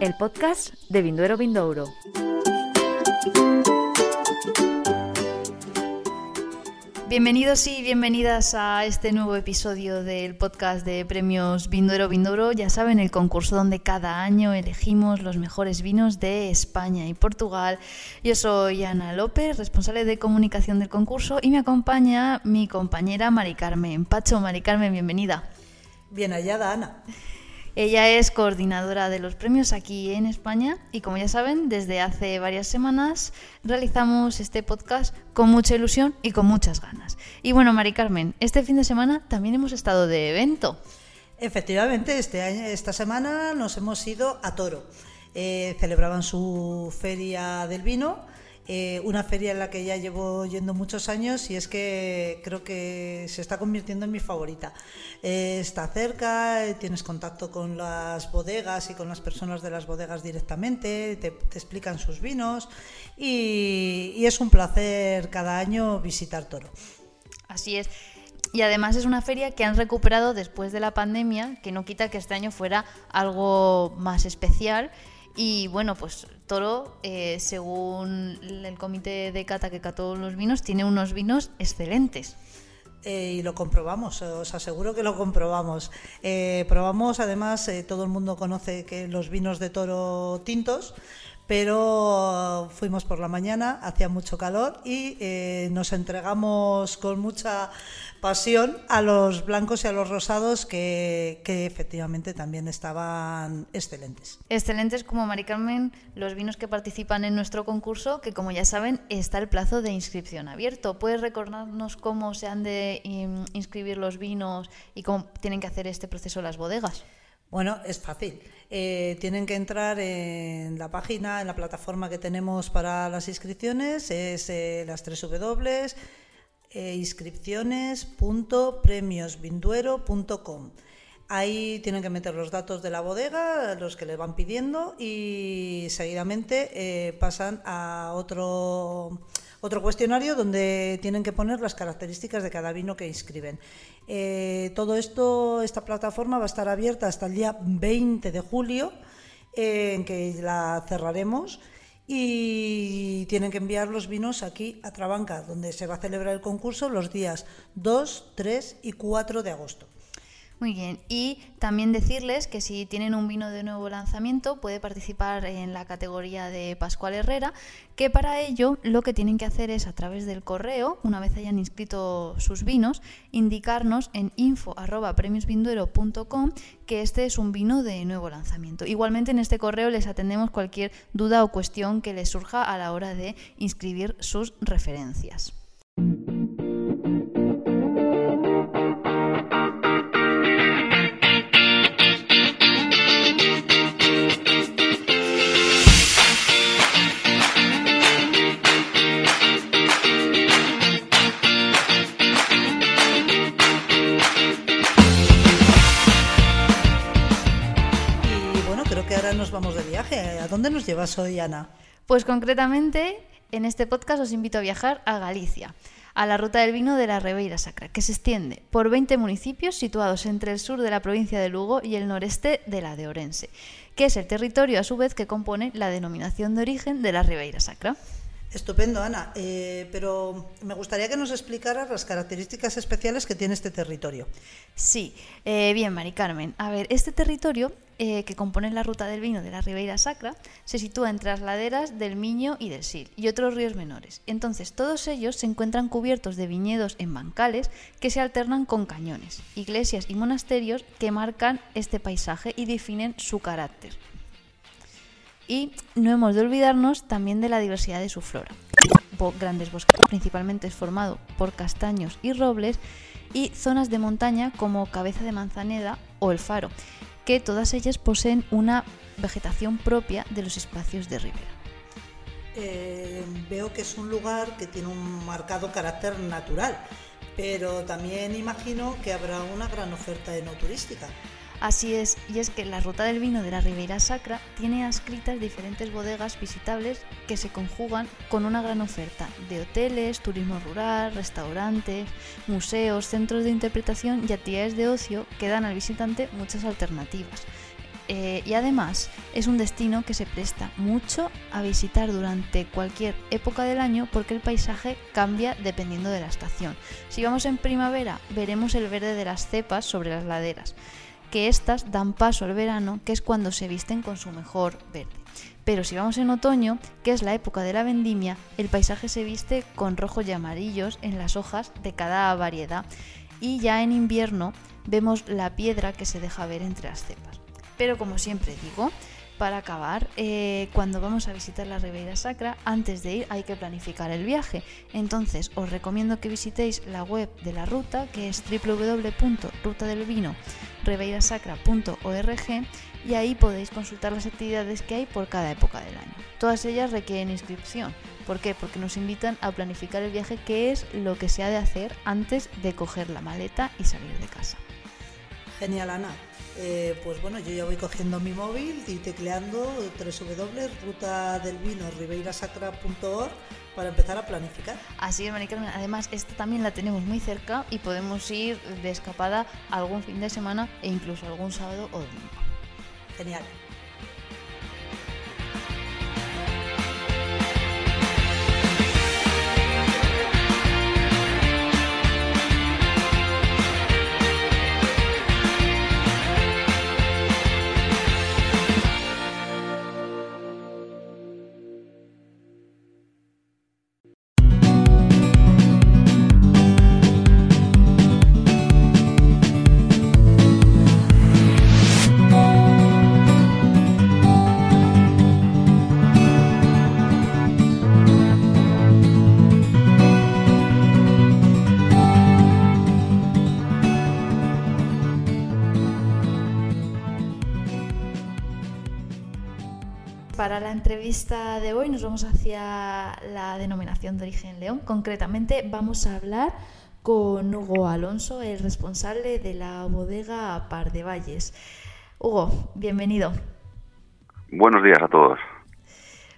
El podcast de Vinduero Vindouro. Bienvenidos y bienvenidas a este nuevo episodio del podcast de premios Vinduero Vindouro. Ya saben, el concurso donde cada año elegimos los mejores vinos de España y Portugal. Yo soy Ana López, responsable de comunicación del concurso, y me acompaña mi compañera Mari Carmen. Pacho, Mari Carmen, bienvenida. Bien hallada, Ana. Ella es coordinadora de los premios aquí en España y como ya saben, desde hace varias semanas realizamos este podcast con mucha ilusión y con muchas ganas. Y bueno, Mari Carmen, este fin de semana también hemos estado de evento. Efectivamente, este año, esta semana nos hemos ido a Toro. Eh, celebraban su feria del vino eh, una feria en la que ya llevo yendo muchos años y es que creo que se está convirtiendo en mi favorita. Eh, está cerca, eh, tienes contacto con las bodegas y con las personas de las bodegas directamente, te, explican sus vinos y, y es un placer cada año visitar Toro. Así es. Y además es una feria que han recuperado después de la pandemia, que no quita que este año fuera algo más especial y bueno, pues Toro, eh, según el comité de cata que cató los vinos, tiene unos vinos excelentes. Eh, y lo comprobamos, os aseguro que lo comprobamos. Eh, probamos, además, todo el mundo conoce que los vinos de toro tintos, pero fuimos por la mañana, hacía mucho calor y nos entregamos con mucha pasión a los blancos y a los rosados que, efectivamente también estaban excelentes. Excelentes como Mari Carmen, los vinos que participan en nuestro concurso, que como ya saben está el plazo de inscripción abierto. ¿Puedes recordarnos cómo se han de inscribir los vinos y cómo tienen que hacer este proceso las bodegas? Bueno, es fácil. Eh, tienen que entrar en la página, en la plataforma que tenemos para las inscripciones, es eh, las tres W eh, inscripciones.premiosvinduero.com. Ahí tienen que meter los datos de la bodega, los que le van pidiendo, y seguidamente eh, pasan a otro, otro cuestionario donde tienen que poner las características de cada vino que inscriben. Eh, todo esto, esta plataforma va a estar abierta hasta el día 20 de julio, en que la cerraremos y tienen que enviar los vinos aquí a Trabanca, donde se va a celebrar el concurso los días 2, 3 y 4 de agosto. Muy bien, y también decirles que si tienen un vino de nuevo lanzamiento puede participar en la categoría de Pascual Herrera, que para ello lo que tienen que hacer es a través del correo, una vez hayan inscrito sus vinos, indicarnos en info@premiosvinduero.com que este es un vino de nuevo lanzamiento. Igualmente en este correo les atendemos cualquier duda o cuestión que les surja a la hora de inscribir sus referencias. Dónde nos llevas hoy, Ana? Pues concretamente, en este podcast os invito a viajar a Galicia, a la ruta del vino de la Ribeira Sacra, que se extiende por 20 municipios situados entre el sur de la provincia de Lugo y el noreste de la de Orense, que es el territorio a su vez que compone la denominación de origen de la Ribeira Sacra. Estupendo, Ana. Eh, pero me gustaría que nos explicaras las características especiales que tiene este territorio. Sí, eh, bien, Mari Carmen. A ver, este territorio eh, que compone la ruta del vino de la Ribeira Sacra se sitúa entre las laderas del Miño y del Sil y otros ríos menores. Entonces, todos ellos se encuentran cubiertos de viñedos en bancales que se alternan con cañones, iglesias y monasterios que marcan este paisaje y definen su carácter. Y no hemos de olvidarnos también de la diversidad de su flora. grandes bosques, principalmente es formado por castaños y robles, y zonas de montaña como Cabeza de Manzaneda o El Faro, que todas ellas poseen una vegetación propia de los espacios de ribera. Eh, veo que es un lugar que tiene un marcado carácter natural, pero también imagino que habrá una gran oferta no turística. Así es, y es que la ruta del vino de la Ribeira Sacra tiene adscritas diferentes bodegas visitables que se conjugan con una gran oferta de hoteles, turismo rural, restaurantes, museos, centros de interpretación y actividades de ocio que dan al visitante muchas alternativas. Eh, y además es un destino que se presta mucho a visitar durante cualquier época del año porque el paisaje cambia dependiendo de la estación. Si vamos en primavera veremos el verde de las cepas sobre las laderas, que éstas dan paso al verano, que es cuando se visten con su mejor verde. Pero si vamos en otoño, que es la época de la vendimia, el paisaje se viste con rojos y amarillos en las hojas de cada variedad. Y ya en invierno vemos la piedra que se deja ver entre las cepas. Pero como siempre digo, para acabar, eh, cuando vamos a visitar la Ribeira Sacra, antes de ir hay que planificar el viaje. Entonces os recomiendo que visitéis la web de la ruta, que es www.rutadelvino.ribeirasacra.org y ahí podéis consultar las actividades que hay por cada época del año. Todas ellas requieren inscripción. ¿Por qué? Porque nos invitan a planificar el viaje, que es lo que se ha de hacer antes de coger la maleta y salir de casa. Genial, Ana. Eh, pues bueno, yo ya voy cogiendo mi móvil y tecleando www.rutadelvino.ribeirasacra.org para empezar a planificar. Así es, Maricarmen. Además, esta también la tenemos muy cerca y podemos ir de escapada algún fin de semana e incluso algún sábado o domingo. Genial. Entrevista de hoy nos vamos hacia la denominación de origen León. Concretamente vamos a hablar con Hugo Alonso, el responsable de la bodega Par de Valles. Hugo, bienvenido. Buenos días a todos.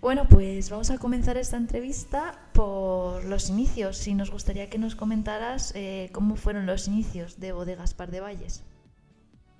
Bueno, pues vamos a comenzar esta entrevista por los inicios. Si nos gustaría que nos comentaras eh, cómo fueron los inicios de Bodegas Par de Valles.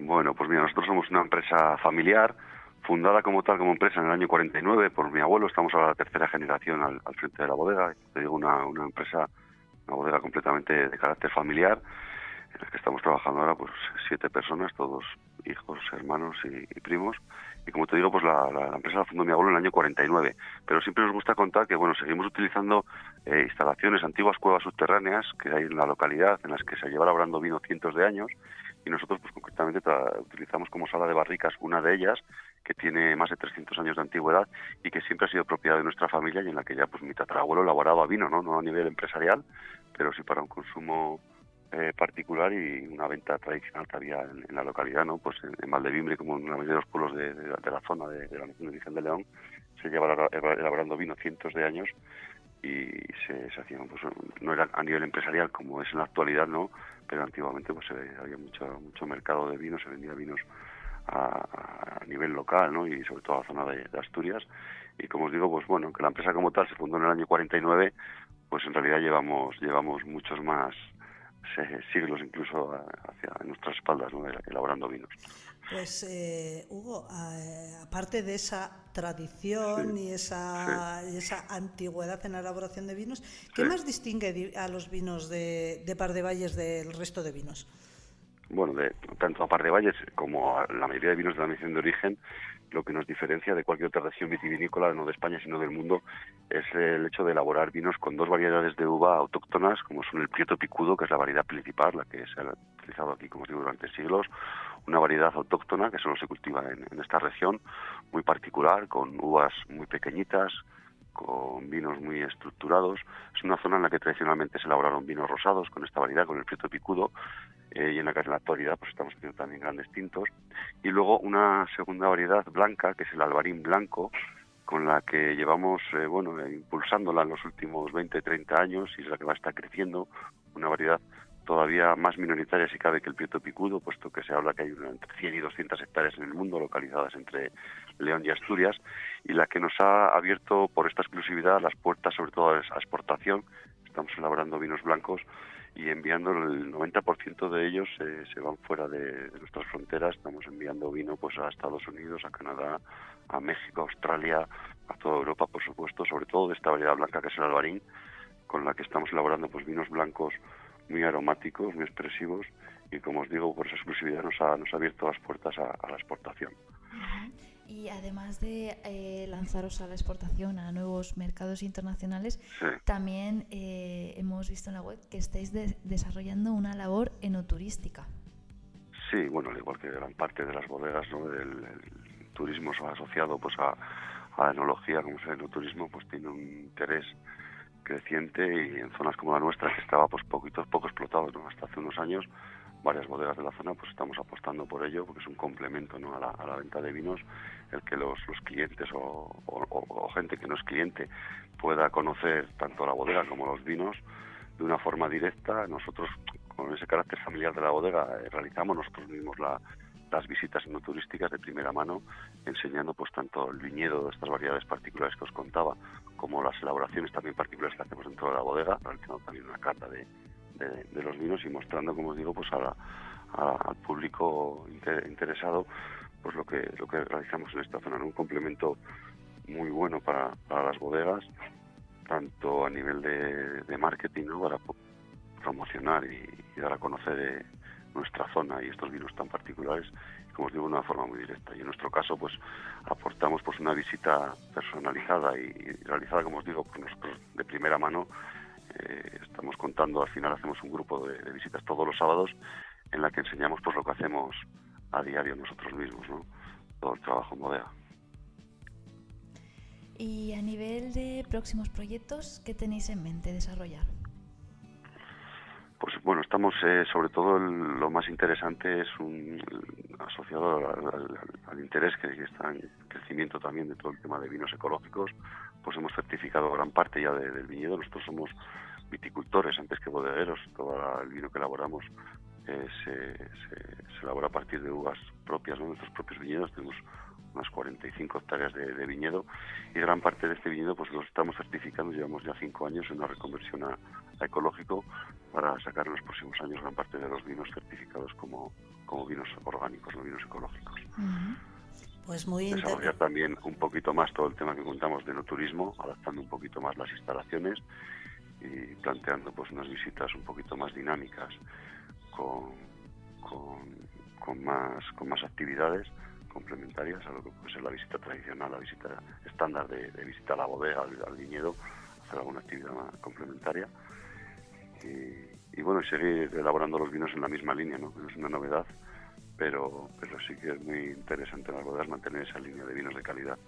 Bueno, pues mira, nosotros somos una empresa familiar fundada como tal, como empresa en el año 49 por mi abuelo, estamos ahora la tercera generación al, frente de la bodega, te digo una, empresa, una bodega completamente de carácter familiar, en la que estamos trabajando ahora pues siete personas, todos hijos, hermanos y, primos, y como te digo, pues la, la, empresa la fundó mi abuelo en el año 49, pero siempre nos gusta contar que bueno, seguimos utilizando eh, instalaciones, antiguas cuevas subterráneas que hay en la localidad, en las que se lleva labrando vino cientos de años, y nosotros pues concretamente utilizamos como sala de barricas una de ellas que tiene más de 300 años de antigüedad y que siempre ha sido propiedad de nuestra familia y en la que ya pues mi tatarabuelo elaboraba vino, ¿no? No a nivel empresarial, pero sí para un consumo eh, particular y una venta tradicional que había en, la localidad, ¿no? Pues en, en, Valdevimbre, como en la mayoría de los pueblos de, la zona de, la Nación de Virgen de León, se lleva elaborando vino cientos de años y se, se hacían, pues no era a nivel empresarial como es en la actualidad, ¿no? Pero antiguamente pues había mucho, mucho mercado de vino, se vendía vinos a, nivel local ¿no? y sobre todo a la zona de, Asturias. Y como os digo, pues bueno, que la empresa como tal se fundó en el año 49, pues en realidad llevamos, llevamos muchos más siglos incluso hacia nuestras espaldas, ¿no? elaborando vinos. Pues eh, Hugo, aparte de esa tradición y esa, esa antigüedad en la elaboración de vinos, ¿qué más distingue a los vinos de, de Par de Valles del resto de vinos? Bueno, de, tanto a Par de Valles como a la mayoría de vinos de la misión de origen, lo que nos diferencia de cualquier otra región vitivinícola, no de España, sino del mundo, es el hecho de elaborar vinos con dos variedades de uva autóctonas, como son el Prieto Picudo, que es la variedad principal, la que se ha utilizado aquí, como os digo, durante siglos, una variedad autóctona que solo se cultiva en esta región, muy particular, con uvas muy pequeñitas, con vinos muy estructurados. Es una zona en la que tradicionalmente se elaboraron vinos rosados con esta variedad, con el Prieto Picudo, eh, y en la que en la actualidad pues estamos haciendo también grandes tintos. Y luego una segunda variedad blanca, que es el albarín blanco, con la que llevamos eh, bueno eh, impulsándola en los últimos 20, 30 años y es la que va a estar creciendo, una variedad todavía más minoritaria si cabe que el Prieto Picudo, puesto que se habla que hay entre 100 y 200 hectáreas en el mundo localizadas entre León y Asturias, y la que nos ha abierto por esta exclusividad las puertas sobre todo a exportación. Estamos elaborando vinos blancos y enviando el 90% de ellos se van fuera de, nuestras fronteras. Estamos enviando vino pues a Estados Unidos, a Canadá, a México, a Australia, a toda Europa, por supuesto, sobre todo de esta variedad blanca que es el albarín, con la que estamos elaborando pues vinos blancos muy aromáticos, muy expresivos y como os digo, por esa exclusividad nos ha, nos ha abierto las puertas a, la exportación. Y además de eh, lanzaros a la exportación a nuevos mercados internacionales, también eh, hemos visto en la web que estáis desarrollando una labor enoturística. Sí, bueno, al igual que gran parte de las bodegas, ¿no? el, turismo asociado pues a, a la enología, como es el enoturismo, pues tiene un interés creciente y en zonas como la nuestra que estaba pues poquito poco explotado ¿no? hasta hace unos años varias bodegas de la zona pues estamos apostando por ello porque es un complemento ¿no? a, la, venta de vinos el que los, clientes o, o, gente que no es cliente pueda conocer tanto la bodega como los vinos de una forma directa nosotros con ese carácter familiar de la bodega eh, realizamos nosotros mismos la, las visitas no turísticas de primera mano, enseñando pues tanto el viñedo de estas variedades particulares que os contaba, como las elaboraciones también particulares que hacemos dentro de la bodega, realizando también una carta de, de, los vinos y mostrando, como os digo, pues a al público interesado pues lo que lo que realizamos en esta zona, un complemento muy bueno para, para las bodegas, tanto a nivel de, marketing, ¿no? para promocionar y, dar a conocer eh, nuestra zona y estos vinos tan particulares, como os digo, de una forma muy directa. Y en nuestro caso, pues aportamos pues una visita personalizada y, realizada, como os digo, nosotros de primera mano. Eh, estamos contando, al final hacemos un grupo de, visitas todos los sábados en la que enseñamos pues lo que hacemos a diario nosotros mismos, ¿no? todo el trabajo en bodega. Y a nivel de próximos proyectos, ¿qué tenéis en mente desarrollar? Pues bueno, estamos eh, sobre todo lo más interesante es un asociado al, interés que, está en crecimiento también de todo el tema de vinos ecológicos, pues hemos certificado gran parte ya del viñedo. Nosotros somos viticultores antes que bodegueros. Todo el vino que elaboramos eh, se, elabora a partir de uvas propias, ¿no? nuestros propios viñedos. Tenemos unas 45 hectáreas de, viñedo y gran parte de este viñedo pues lo estamos certificando, llevamos ya cinco años en una reconversión a, ecológico para sacar en los próximos años gran parte de los vinos certificados como, como vinos orgánicos, no vinos ecológicos. Pues muy Desarrollar también un poquito más todo el tema que contamos de no turismo, adaptando un poquito más las instalaciones y planteando pues unas visitas un poquito más dinámicas con, con, más, con más actividades complementarias a lo que puede ser la visita tradicional, la visita estándar de, visita a la bodega, al, viñedo, hacer alguna actividad complementaria. Y, bueno, seguir elaborando los vinos en la misma línea, ¿no? es una novedad, pero, pero sí que es muy interesante en las bodegas mantener esa línea de vinos de calidad.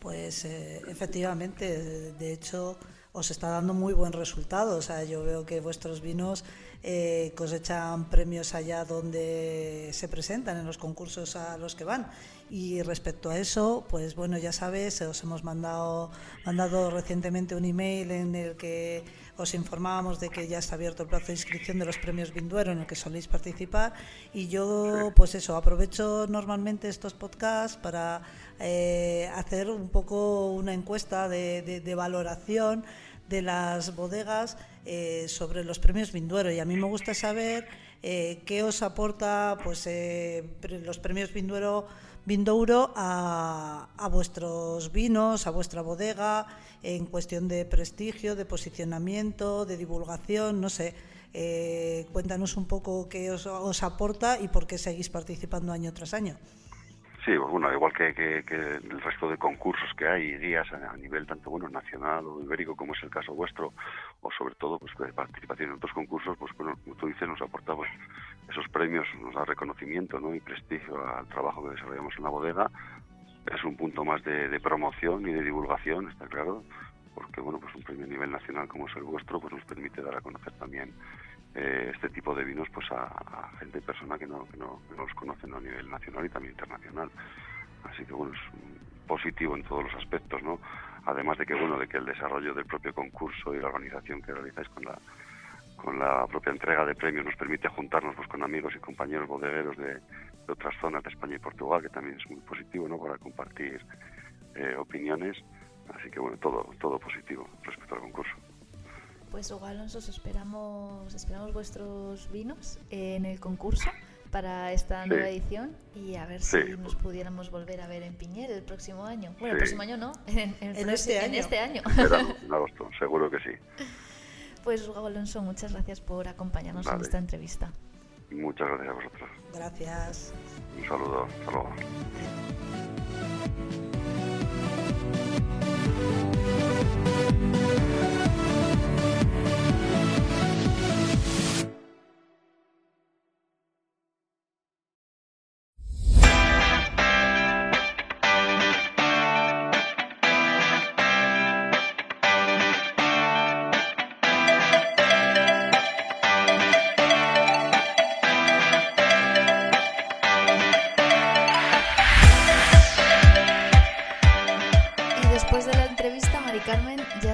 Pues eh, efectivamente, de hecho os está dando muy buen resultado. O sea, yo veo que vuestros vinos eh, cosechan premios allá donde se presentan, en los concursos a los que van. Y respecto a eso, pues bueno, ya sabes, os hemos mandado, mandado recientemente un email en el que os informábamos de que ya está abierto el plazo de inscripción de los premios Vinduero en el que soléis participar. Y yo, pues eso, aprovecho normalmente estos podcasts para eh, hacer un poco una encuesta de, de valoración de las bodegas eh, sobre los premios Vinduero y a mí me gusta saber eh, qué os aporta pues eh, los premios Vindouro a, a, vuestros vinos, a vuestra bodega, en cuestión de prestigio, de posicionamiento, de divulgación, no sé. cuéntanos un poco qué os, os aporta y por qué seguís participando año tras año. Sí, pues bueno, igual que, el resto de concursos que hay, días a, nivel tanto bueno nacional o ibérico, como es el caso vuestro, o sobre todo pues de participación en otros concursos, pues bueno, como tú dices, nos aporta pues, esos premios, nos da reconocimiento ¿no? y prestigio al trabajo que desarrollamos en la bodega. Es un punto más de, promoción y de divulgación, está claro, porque bueno, pues un premio a nivel nacional como es el vuestro, pues nos permite dar a conocer también eh, este tipo de vinos pues a, gente persona que no, que no, los conocen a nivel nacional y también internacional. Así que bueno, es positivo en todos los aspectos, ¿no? Además de que bueno, de que el desarrollo del propio concurso y la organización que realizáis con la con la propia entrega de premios nos permite juntarnos pues, con amigos y compañeros bodegueros de, otras zonas de España y Portugal, que también es muy positivo ¿no? para compartir eh, opiniones. Así que bueno, todo, todo positivo respecto al concurso. Pues Hugo Alonso, esperamos, esperamos vuestros vinos en el concurso para esta nueva edición y a ver si nos pudiéramos volver a ver en Piñer el próximo año. Bueno, el próximo año no, en, este, año. este año. En, agosto, seguro que sí. Pues Hugo Alonso, muchas gracias por acompañarnos en esta entrevista. Muchas gracias a vosotros. Gracias. Un saludo. Hasta luego.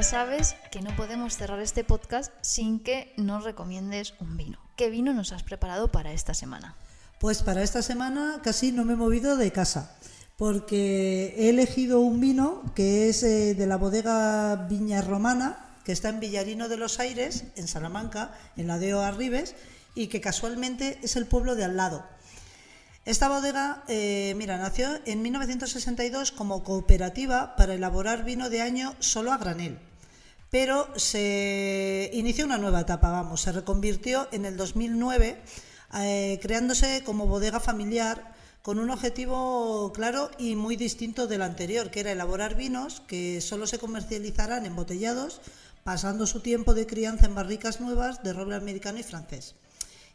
Sabes que no podemos cerrar este podcast sin que nos recomiendes un vino. ¿Qué vino nos has preparado para esta semana? Pues para esta semana casi no me he movido de casa, porque he elegido un vino que es eh, de la bodega Viña Romana, que está en Villarino de los Aires, en Salamanca, en la de Arribes, y que casualmente es el pueblo de al lado. Esta bodega, eh, mira, nació en 1962 como cooperativa para elaborar vino de año solo a granel pero se inició una nueva etapa, vamos, se reconvirtió en el 2009 eh, creándose como bodega familiar con un objetivo claro y muy distinto del anterior, que era elaborar vinos que solo se comercializarán embotellados, pasando su tiempo de crianza en barricas nuevas de roble americano y francés.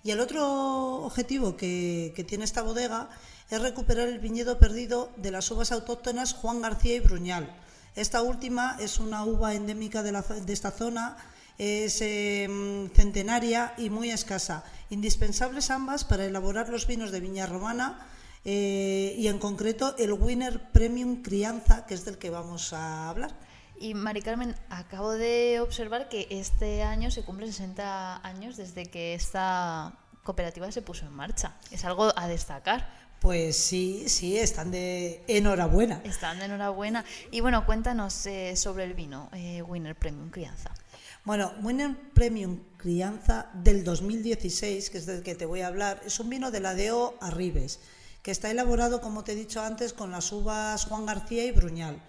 Y el otro objetivo que, tiene esta bodega es recuperar el viñedo perdido de las uvas autóctonas Juan García y Bruñal, esta última es una uva endémica de, esta zona, es em, centenaria y muy escasa. Indispensables ambas para elaborar los vinos de Viña Romana eh, y en concreto el Winner Premium Crianza, que es del que vamos a hablar. Y Mari Carmen, acabo de observar que este año se cumplen 60 años desde que esta cooperativa se puso en marcha. Es algo a destacar. Pues sí, sí, están de enhorabuena. Están de enhorabuena. Y bueno, cuéntanos eh, sobre el vino eh, Winner Premium Crianza. Bueno, Winner Premium Crianza del 2016, que es del que te voy a hablar, es un vino de la DEO Arribes, que está elaborado, como te he dicho antes, con las uvas Juan García y Bruñal.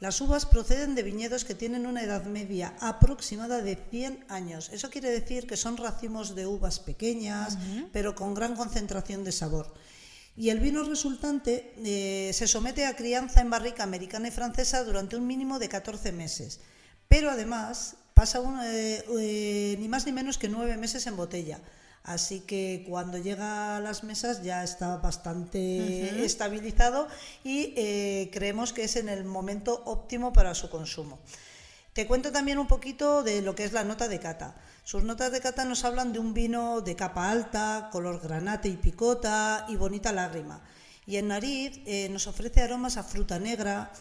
Las uvas proceden de viñedos que tienen una edad media aproximada de 100 años. Eso quiere decir que son racimos de uvas pequeñas, pero con gran concentración de sabor y el vino resultante eh, se somete a crianza en barrica americana y francesa durante un mínimo de 14 meses, pero además pasa eh, eh, ni más ni menos que nueve meses en botella. Así que cuando llega a las mesas ya está bastante estabilizado y creemos que es en el momento óptimo para su consumo. Te cuento también un poquito de lo que es la nota de cata. Sus notas de cata nos hablan de un vino de capa alta, color granate y picota y bonita lágrima. Y en nariz eh, nos ofrece aromas a fruta negra,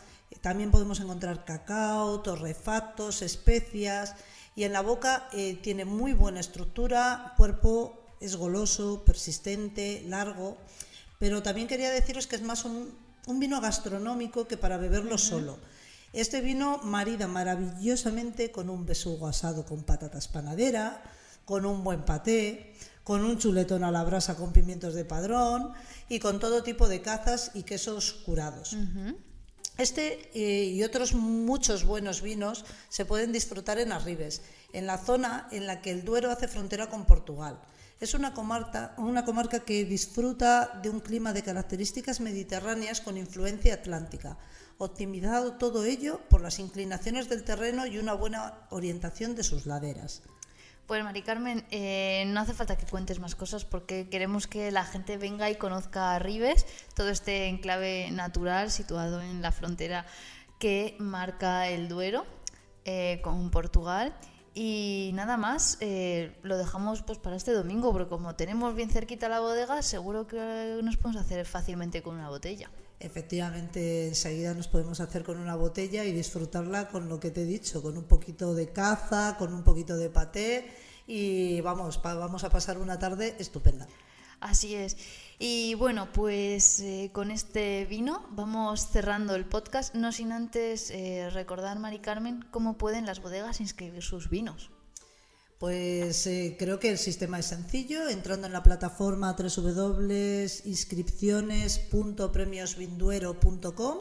también podemos encontrar cacao, torrefactos, especias y en la boca eh, tiene muy buena estructura, cuerpo es goloso, persistente, largo, pero también quería deciros que es más un, vino gastronómico que para beberlo solo. Este vino marida maravillosamente con un besugo asado con patatas panadera, con un buen paté, con un chuletón a la brasa con pimientos de padrón y con todo tipo de cazas y quesos curados. Este eh, y otros muchos buenos vinos se pueden disfrutar en Arribes, en la zona en la que el Duero hace frontera con Portugal. Es una comarca, una comarca que disfruta de un clima de características mediterráneas con influencia atlántica optimizado todo ello por las inclinaciones del terreno y una buena orientación de sus laderas. Pues Mari Carmen, eh, no hace falta que cuentes más cosas porque queremos que la gente venga y conozca a todo este enclave natural situado en la frontera que marca el Duero eh, con Portugal. Y nada más, eh, lo dejamos pues para este domingo, porque como tenemos bien cerquita la bodega, seguro que nos podemos hacer fácilmente con una botella efectivamente enseguida nos podemos hacer con una botella y disfrutarla con lo que te he dicho, con un poquito de caza, con un poquito de paté y vamos, vamos a pasar una tarde estupenda. Así es. Y bueno, pues eh, con este vino vamos cerrando el podcast, no sin antes eh, recordar, Mari Carmen, cómo pueden las bodegas inscribir sus vinos. Pues eh, creo que el sistema es sencillo, entrando en la plataforma www.inscripciones.premiosvinduero.com.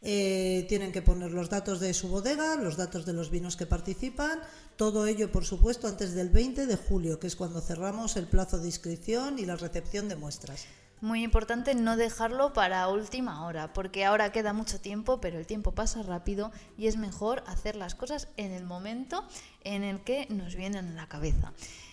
Eh, tienen que poner los datos de su bodega, los datos de los vinos que participan, todo ello, por supuesto, antes del 20 de julio, que es cuando cerramos el plazo de inscripción y la recepción de muestras. Muy importante no dejarlo para última hora, porque ahora queda mucho tiempo, pero el tiempo pasa rápido y es mejor hacer las cosas en el momento en el que nos vienen a la cabeza.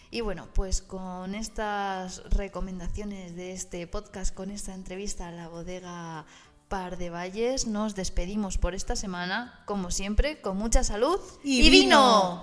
Y bueno, pues con estas recomendaciones de este podcast, con esta entrevista a la bodega Par de Valles, nos despedimos por esta semana, como siempre, con mucha salud y, vino.